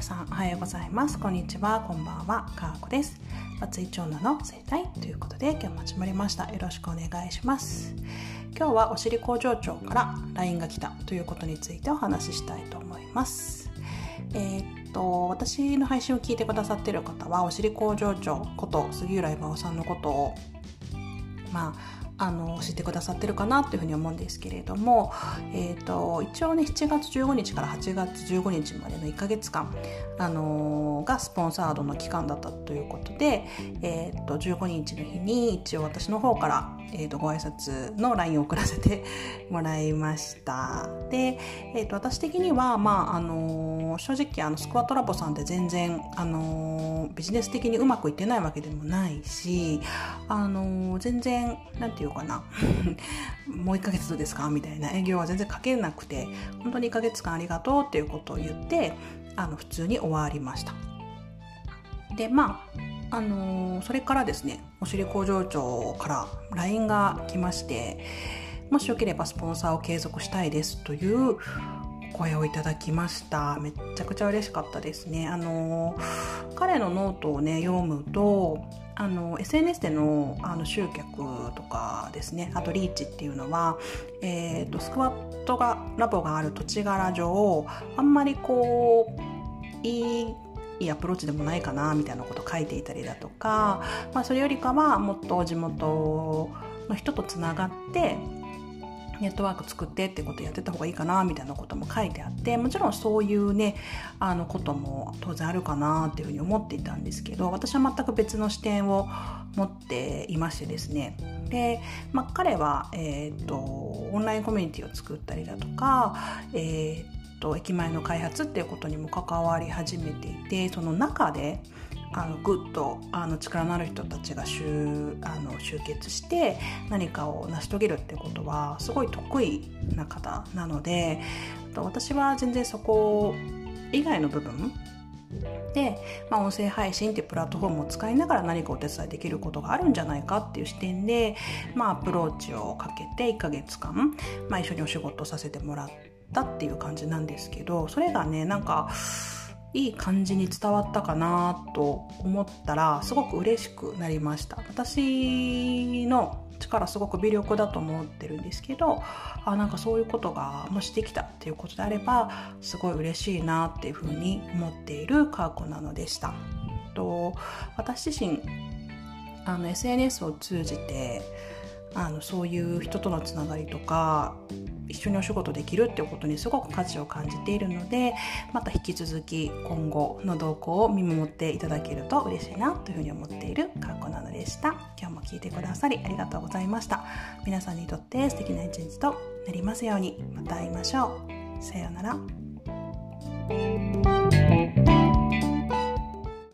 皆さんおはようございます。こんにちは。こんばんは。かーこです。松井長男の生態ということで今日も始まりました。よろしくお願いします。今日はお尻工場長から LINE が来たということについてお話ししたいと思います。えー、っと私の配信を聞いてくださっている方はお尻工場長こと杉浦岩尾さんのことをまああの知ってくださってるかなというふうに思うんですけれども、えーと、一応ね7月15日から8月15日までの1か月間、あのー、がスポンサードの期間だったということで、えーと、15日の日に一応私の方から、えーと、ご挨拶の LINE を送らせてもらいました。で、えー、と私的には、まああのー、正直あのスクワットラボさんって全然、あのビジネス的にうまくいってないわけでもないし、あの全然なんていうかな もう1ヶ月どうですか？みたいな営業は全然かけなくて本当に1ヶ月間ありがとうっていうことを言ってあの普通に終わりましたでまああの、それからですねお尻工場長から LINE が来ましてもしよければスポンサーを継続したいですという声をいただきました。めっちゃくちゃ嬉しかったですね。あの、彼のノートをね読むとあの SNS でのあの集客とかですねあとリーチっていうのは、えーと、スクワットがラボがある土地柄上あんまりこういいいいアプローチでもないかなみたいなこと書いていたりだとか、まあ、それよりかはもっと地元の人とつながってネットワーク作ってってことやってた方がいいかなみたいなことも書いてあってもちろんそういうねあのことも当然あるかなっていうふうに思っていたんですけど私は全く別の視点を持っていましてですね。で、まあ、彼は、えーと、オンラインコミュニティを作ったりだとか、えーと駅前の開発っていうことにも関わり始めていてその中であのグッとあの力のある人たちが集あの集結して何かを成し遂げるってことはすごい得意な方なので私は全然そこ以外の部分で、まあ、音声配信っていうプラットフォームを使いながら何かお手伝いできることがあるんじゃないかっていう視点で、まあ、アプローチをかけて1ヶ月間、まあ、一緒にお仕事させてもらってたっていう感じなんですけどそれがねなんかいい感じに伝わったかなと思ったらすごく嬉しくなりました。私の力すごく微力だと思ってるんですけどあなんかそういうことがもしできたっていうことであればすごい嬉しいなっていうふうに思っているカーコなのでした。と私自身あの SNS を通じてあのそういう人とのつながりとか一緒にお仕事できるっていうことにすごく価値を感じているのでまた引き続き今後の動向を見守っていただけると嬉しいなというふうに思っているかっこなのでした。今日も聞いてくださりありがとうございました。皆さんにとって素敵な一日となりますように。また会いましょう。さようなら。